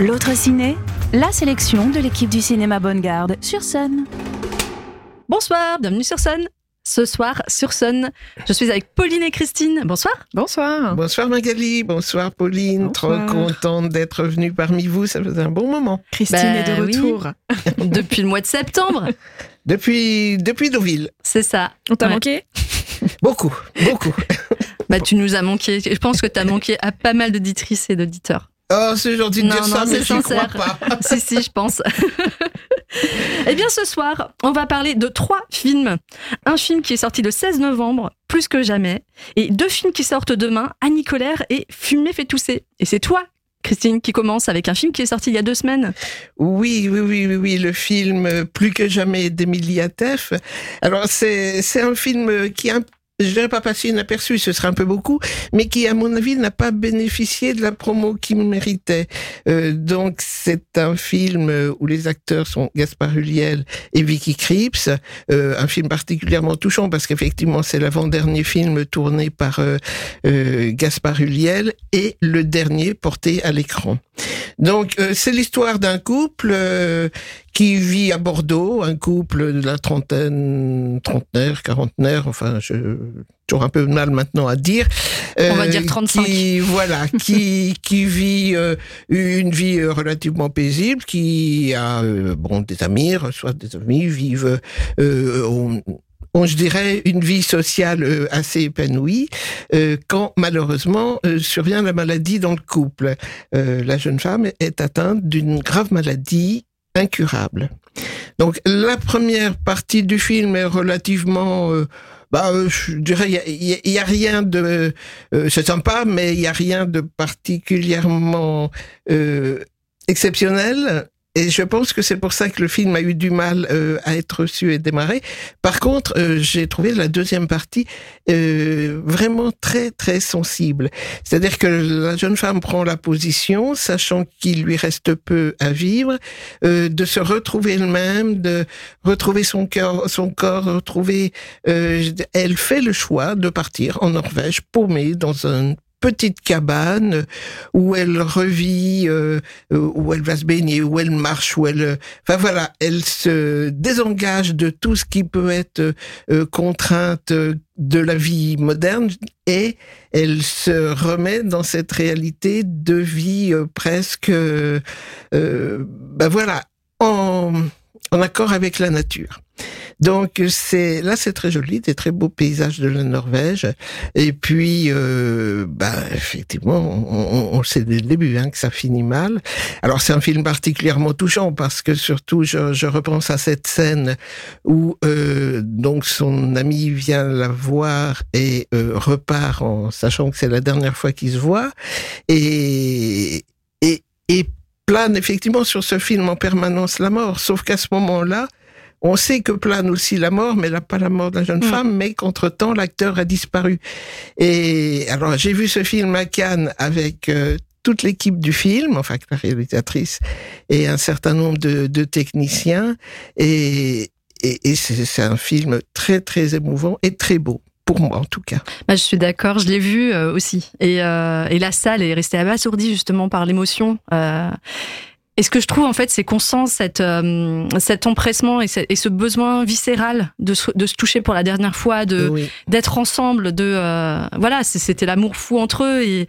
L'autre ciné, la sélection de l'équipe du cinéma Bonne Garde sur Sun. Bonsoir, bienvenue sur Sun. Ce soir, sur Sun, je suis avec Pauline et Christine. Bonsoir. Bonsoir. Bonsoir Magali, bonsoir Pauline, Bonsoir. trop contente d'être venue parmi vous, ça faisait un bon moment. Christine Bah est de oui. retour. Depuis le mois de septembre, Depuis, depuis Deauville, c'est ça. On t'a Ouais. manqué? Beaucoup, beaucoup. Bah, tu nous as manqué. Je pense que tu as manqué à pas mal d'auditrices et d'auditeurs. Oh, c'est gentil de Non, dire ça, non, mais c'est j'y crois pas. si, si, je pense. eh bien, ce soir, on va parler de trois films. Un film qui est sorti le 16 novembre, plus que jamais, et deux films qui sortent demain, Annie Colère et Fumer fait tousser. Et c'est toi, Christine, qui commence avec un film qui est sorti il y a deux semaines. Oui, oui, oui, oui, oui, le film Plus que jamais d'Emilia Teff. Alors, c'est, un film qui a un je dirais pas passé inaperçu, ce serait un peu beaucoup, mais qui, à mon avis, n'a pas bénéficié de la promo qu'il méritait. Euh, donc, c'est un film euh, où les acteurs sont Gaspard Huliel et Vicky Krieps. Euh, un film particulièrement touchant parce qu'effectivement, c'est l'avant-dernier film tourné par euh, euh, Gaspard Huliel et le dernier porté à l'écran. Donc, euh, c'est l'histoire d'un couple qui vit à Bordeaux, un couple de la trentaine, trentenaire, quarantenaire, enfin, je toujours un peu de mal maintenant à dire. On va euh, dire 35. Qui, voilà, qui qui vit euh, une vie euh, relativement paisible, qui a bon des amis, reçoit des amis, vivent on- on, je dirais, une vie sociale assez épanouie, euh, quand malheureusement euh, survient la maladie dans le couple. Euh, la jeune femme est atteinte d'une grave maladie incurable. Donc la première partie du film est relativement... bah, euh, je dirais, il y a rien de... euh, c'est sympa, mais il y a rien de particulièrement euh, exceptionnel. Et je pense que c'est pour ça que le film a eu du mal euh, à être reçu et démarré. Par contre, euh, j'ai trouvé la deuxième partie euh, vraiment très très sensible. C'est-à-dire que la jeune femme prend la position, sachant qu'il lui reste peu à vivre, euh, de se retrouver elle-même, de retrouver son cœur, son corps, retrouver. euh, elle fait le choix de partir en Norvège, paumée dans une petite cabane où elle revit, euh, euh, où elle va se baigner, où elle marche, où elle, euh, enfin voilà, elle se désengage de tout ce qui peut être contrainte de la vie moderne et elle se remet dans cette réalité de vie presque, ben voilà, en, en accord avec la nature. Donc c'est là c'est très joli, des très beaux paysages de la Norvège. Et puis euh, bah effectivement on, on- on sait dès le début hein, que ça finit mal. Alors c'est un film particulièrement touchant parce que surtout je, je repense à cette scène où euh, donc son ami vient la voir et euh, repart en sachant que c'est la dernière fois qu'ils se voient et et et plane effectivement sur ce film en permanence la mort. Sauf qu'à ce moment-là on sait que plane aussi la mort, mais là, pas la mort de la jeune Mm. femme, mais qu'entre-temps, l'acteur a disparu. Et alors, j'ai vu ce film à Cannes avec euh, toute l'équipe du film, enfin, la réalisatrice et un certain nombre de, de techniciens. Et, et, et c'est c'est un film très, très émouvant et très beau. Pour moi, en tout cas. Bah, je suis d'accord, je l'ai vu euh, aussi. Et, euh, et la salle est restée abasourdie justement par l'émotion. Euh, et ce que je trouve en fait, c'est qu'on sent cette, euh, cet empressement et ce, et ce besoin viscéral de se, de se toucher pour la dernière fois, de oui. d'être ensemble, de euh, voilà, c'était l'amour fou entre eux et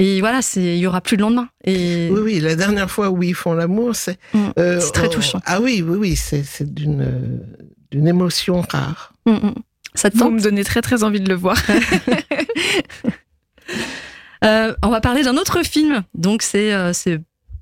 et voilà, c'est il y aura plus de lendemain. Et oui, oui, la dernière fois où ils font l'amour, c'est... Mm. euh, C'est très on- touchant. Ah oui, oui, oui, c'est c'est d'une d'une émotion rare. Mm, mm. ça te Vous me donnez très très envie de le voir. Euh, on va parler d'un autre film. Donc c'est euh, c'est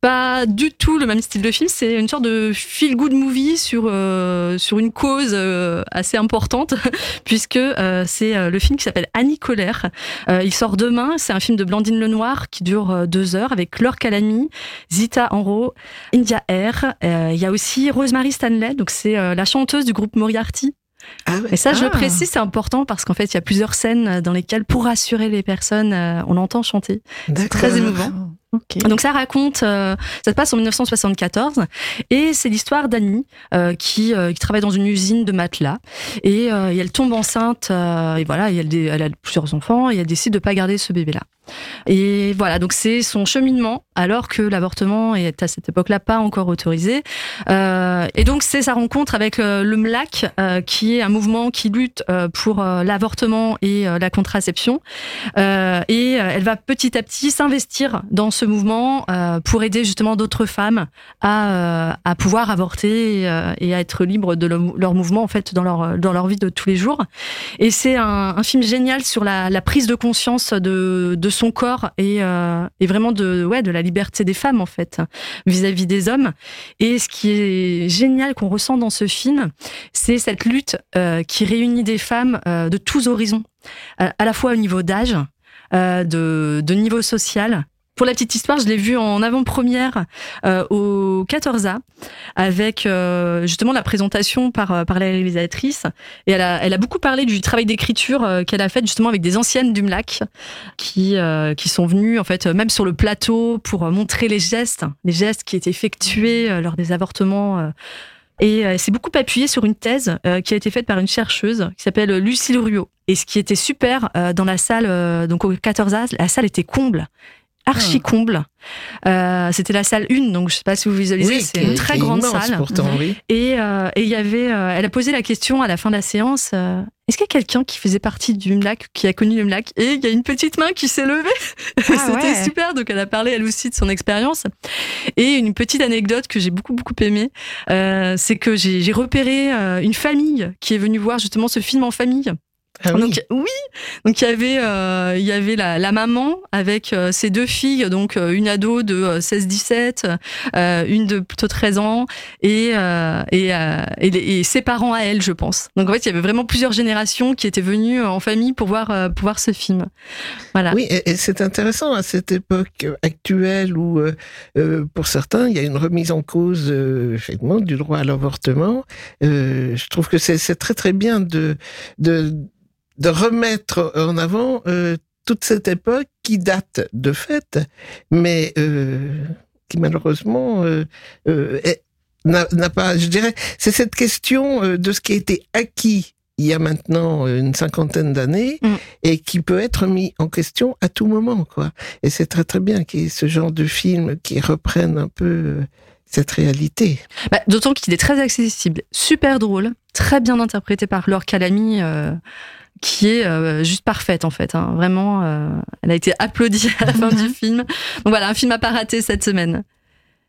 pas du tout le même style de film. C'est une sorte de feel good movie sur euh, sur une cause euh, assez importante puisque euh, c'est euh, le film qui s'appelle Annie Colère. Euh, il sort demain. C'est un film de Blandine Lenoir qui dure euh, deux heures avec Laure Calamy, Zita Enro, India Air. Euh, Il y a aussi Rosemary Stanley. Donc c'est euh, la chanteuse du groupe Moriarty. Ah ouais. Et ça, je le Ah. précise, c'est important parce qu'en fait, il y a plusieurs scènes dans lesquelles, pour rassurer les personnes, on l'entend chanter. D'accord. très émouvant. Ok. Donc ça raconte, euh, ça se passe en 1974 et c'est l'histoire d'Annie euh, qui, euh, qui travaille dans une usine de matelas et, euh, et elle tombe enceinte euh, et voilà, et elle, elle a plusieurs enfants et elle décide de pas garder ce bébé-là. Et voilà, donc c'est son cheminement alors que l'avortement est à cette époque-là pas encore autorisé. Euh, et donc c'est sa rencontre avec euh, le MLAC, euh, qui est un mouvement qui lutte pour l'avortement et la contraception. Et elle va petit à petit s'investir dans ce mouvement pour aider justement d'autres femmes à, à pouvoir avorter et, à être libres de le, leur mouvement en fait dans leur dans leur vie de tous les jours. Et c'est un, film génial sur la, la, prise de conscience de, de son corps et, et vraiment de ouais de la liberté des femmes en fait vis-à-vis -vis des hommes. Et ce qui est génial qu'on ressent dans ce film, c'est cette lutte euh, qui réunit des femmes euh, de tous horizons, à, la fois au niveau d'âge, euh, de niveau social, pour la petite histoire, je l'ai vu en avant-première euh, au 14A avec euh, justement la présentation par, par la réalisatrice. Et elle a, beaucoup parlé du travail d'écriture euh, qu'elle a fait justement avec des anciennes du MLAC qui, euh, sont venues en fait même sur le plateau pour montrer les gestes, les gestes qui étaient effectués euh, lors des avortements. Et c'est beaucoup appuyé sur une thèse qui a été faite par une chercheuse qui s'appelle Lucille Ruot. Et ce qui était super dans la salle, donc au 14A, la salle était comble archi comble. Euh, c'était la salle 1, donc je sais pas si vous visualisez, oui, c'est une très grande immense, salle. Pourtant, oui. Et euh, et il y avait, euh, elle a posé la question à la fin de la séance. euh, Est-ce qu'il y a quelqu'un qui faisait partie du MLAC, qui a connu le MLAC Et il y a une petite main qui s'est levée. Ah C'était ouais. super. Donc elle a parlé elle aussi de son expérience. Et une petite anecdote que j'ai beaucoup beaucoup aimée, euh, c'est que j'ai j'ai repéré euh, une famille qui est venue voir justement ce film en famille. Ah oui. Donc oui, donc il y avait euh, il y avait la, la maman avec euh, ses deux filles, donc euh, une ado de euh, 16-17, euh, une de plutôt 13 ans et et, et, les- et ses parents à elle, je pense. Donc en fait, il y avait vraiment plusieurs générations qui étaient venues en famille pour voir pour voir ce film. Voilà. Oui, et, et c'est intéressant à cette époque actuelle où, pour certains, il y a une remise en cause effectivement du droit à l'avortement. Je trouve que c'est c'est très très bien de de de remettre en avant euh, toute cette époque qui date de fait, mais euh, qui malheureusement euh, n'a pas, je dirais, c'est cette question de ce qui a été acquis il y a maintenant une cinquantaine d'années Mm. et qui peut être mis en question à tout moment, quoi. Et c'est très très bien qu'il y ait ce genre de film qui reprenne un peu cette réalité. Bah, D'autant qu'il est très accessible, super drôle, très bien interprété par Laure Calamy, euh, qui est euh, juste parfaite en fait. hein. Vraiment, euh, elle a été applaudie à la fin du film. Donc voilà, un film à pas rater cette semaine.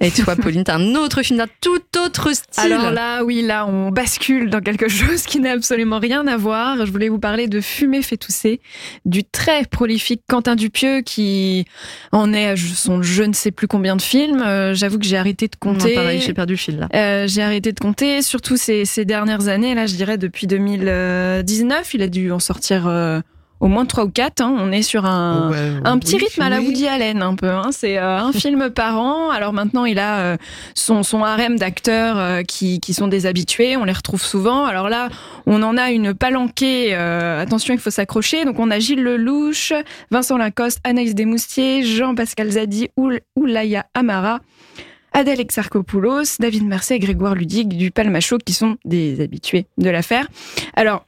Et toi, Pauline, t'as un autre film d'un tout autre style. Alors là, oui, là, on bascule dans quelque chose qui n'a absolument rien à voir. Je voulais vous parler de Fumer fait tousser, du très prolifique Quentin Dupieux qui en est à son je ne sais plus combien de films. Euh, J'avoue que j'ai arrêté de Non, compter. pareil, j'ai perdu le fil là. Euh, j'ai arrêté de compter, surtout ces, ces dernières années. Là, je dirais depuis 2019, il a dû en sortir euh, au moins trois ou quatre. hein. On est sur un, Ouais, un petit oui, rythme à la. Woody Allen, un peu. Hein. C'est euh, un film par an. Alors maintenant, il a euh, son, son harem d'acteurs euh, qui, qui sont des habitués. On les retrouve souvent. Alors là, on en a une palanquée. attention, il faut s'accrocher. Donc on a Gilles Lelouch, Vincent Lacoste, Anaïs Desmoustiers, Jean-Pascal Zadi, Oul- Oulaya Amara. Adèle Exarchopoulos, David Mercier et Grégoire Ludig du Palmacho qui sont des habitués de l'affaire. Alors,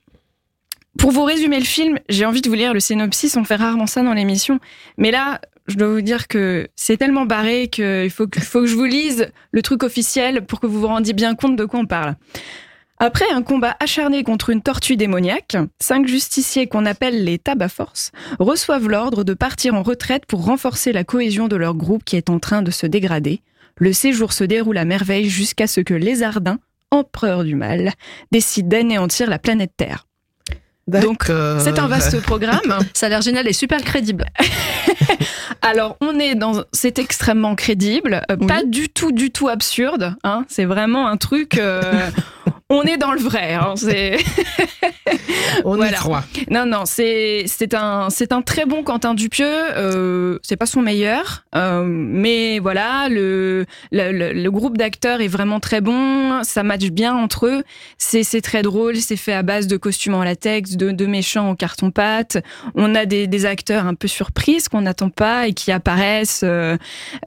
pour vous résumer le film, j'ai envie de vous lire le synopsis, on fait rarement ça dans l'émission, mais là, je dois vous dire que c'est tellement barré qu'il faut, que- faut que je vous lise le truc officiel pour que vous vous rendiez bien compte de quoi on parle. Après un combat acharné contre une tortue démoniaque, cinq justiciers qu'on appelle les tabac-force reçoivent l'ordre de partir en retraite pour renforcer la cohésion de leur groupe qui est en train de se dégrader. Le séjour se déroule à merveille jusqu'à ce que Lézardin, empereur du mal, décide d'anéantir la planète Terre. Donc, D'accord. C'est un vaste programme. Ça a l'air génial et super crédible. Alors, on est dans, c'est extrêmement crédible, euh, Oui. pas du tout, du tout absurde. Hein, c'est vraiment un truc. On est dans le vrai. Hein, c'est On voilà. croit. non, non, c'est c'est un c'est un très bon Quentin Dupieux. Euh, c'est pas son meilleur, euh, mais voilà, le le, le- le groupe d'acteurs est vraiment très bon. Ça match bien entre eux. C'est c'est très drôle. C'est fait à base de costumes en latex, de, de méchants en carton pâte. On a des, des acteurs un peu surprises qu'on n'attend pas et qui apparaissent euh,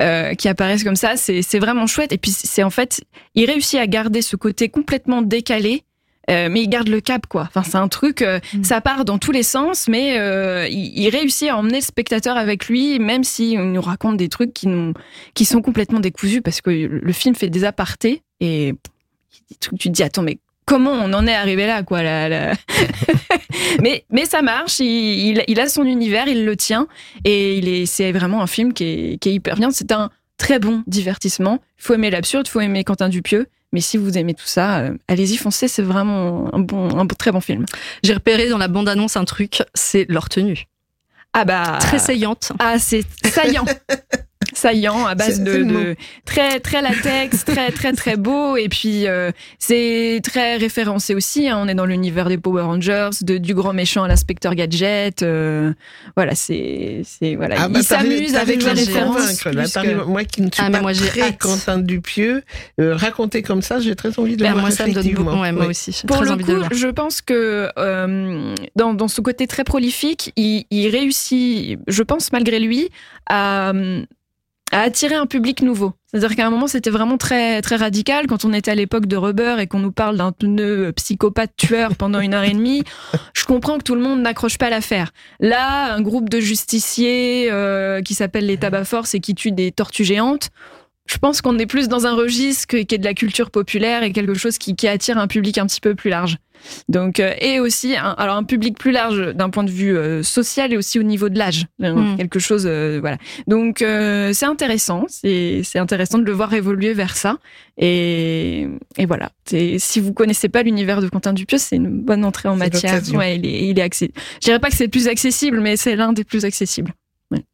euh, qui apparaissent comme ça. C'est c'est vraiment chouette. Et puis c'est en fait, il réussit à garder ce côté complètement décalé euh, mais il garde le cap, quoi. Enfin, c'est un truc, euh, Mm. ça part dans tous les sens, mais euh, il, il réussit à emmener le spectateur avec lui, même si on nous raconte des trucs qui, sont complètement décousus, parce que le film fait des apartés et des trucs, tu te dis, attends, mais comment on en est arrivé là, quoi là, là mais, mais ça marche, il, il, il a son univers, il le tient, et il est, c'est vraiment un film qui est, qui est hyper bien. C'est un très bon divertissement. Il faut aimer l'absurde, il faut aimer Quentin Dupieux. Mais si vous aimez tout ça, euh, allez-y, foncez, c'est vraiment un bon, un très bon film. J'ai repéré dans la bande-annonce un truc, c'est leur tenue. Ah bah. Très saillante. Ah, c'est saillant. saillant à base de, le très très latex, très très très beau et puis euh, c'est très référencé aussi. hein. On est dans l'univers des Power Rangers, de, du grand méchant à l'inspecteur Gadget. euh, voilà, c'est c'est voilà. Ah bah, il s'amuse avec les références. que- Moi qui ne suis Ah, mais pas moi, j'ai très hâte. Quentin Dupieux, euh, raconté comme ça, j'ai très envie de le Ben, voir moi, ça me donne beaucoup. Ouais, moi Oui. aussi. Pour très le envie de le coup, je pense que euh, dans, dans ce côté très prolifique, il, il réussit, je pense malgré lui, à, à attirer un public nouveau. C'est-à-dire qu'à un moment, c'était vraiment très, très radical. Quand on était à l'époque de Rubber et qu'on nous parle d'un pneu psychopathe tueur pendant une heure et demie, je comprends que tout le monde n'accroche pas l'affaire. Là, un groupe de justiciers euh, qui s'appelle les Tabac Force et qui tue des tortues géantes, je pense qu'on est plus dans un registre qui est de la culture populaire et quelque chose qui, qui attire un public un petit peu plus large. Donc euh, et aussi un, alors un public plus large d'un point de vue euh, social et aussi au niveau de l'âge, Euh, Mm. quelque chose euh, voilà. Donc euh, c'est intéressant, c'est c'est intéressant de le voir évoluer vers ça et et voilà. Si vous connaissez pas l'univers de Quentin Dupieux, c'est une bonne entrée en matière. Ouais, il est il est accessible. Je dirais pas que c'est le plus accessible, mais c'est l'un des plus accessibles.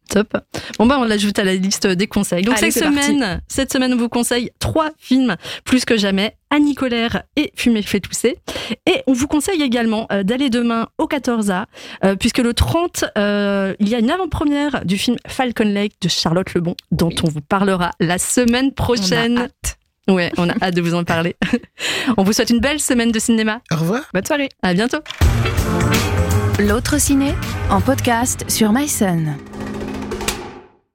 Top. Bon bah on l'ajoute à la liste des conseils. Donc Allez, cette parti. semaine, cette semaine on vous conseille trois films plus que jamais, Annie Colère et Fumer fait tousser. Et on vous conseille également euh, d'aller demain au 14A euh, puisque le 30 euh, il y a une avant-première du film Falcon Lake de Charlotte Lebon dont on vous parlera la semaine prochaine. On a hâte. Ouais, on a hâte de vous en parler. on vous souhaite une belle semaine de cinéma. Au revoir. Bonne soirée. À bientôt. L'autre ciné en podcast sur MySun.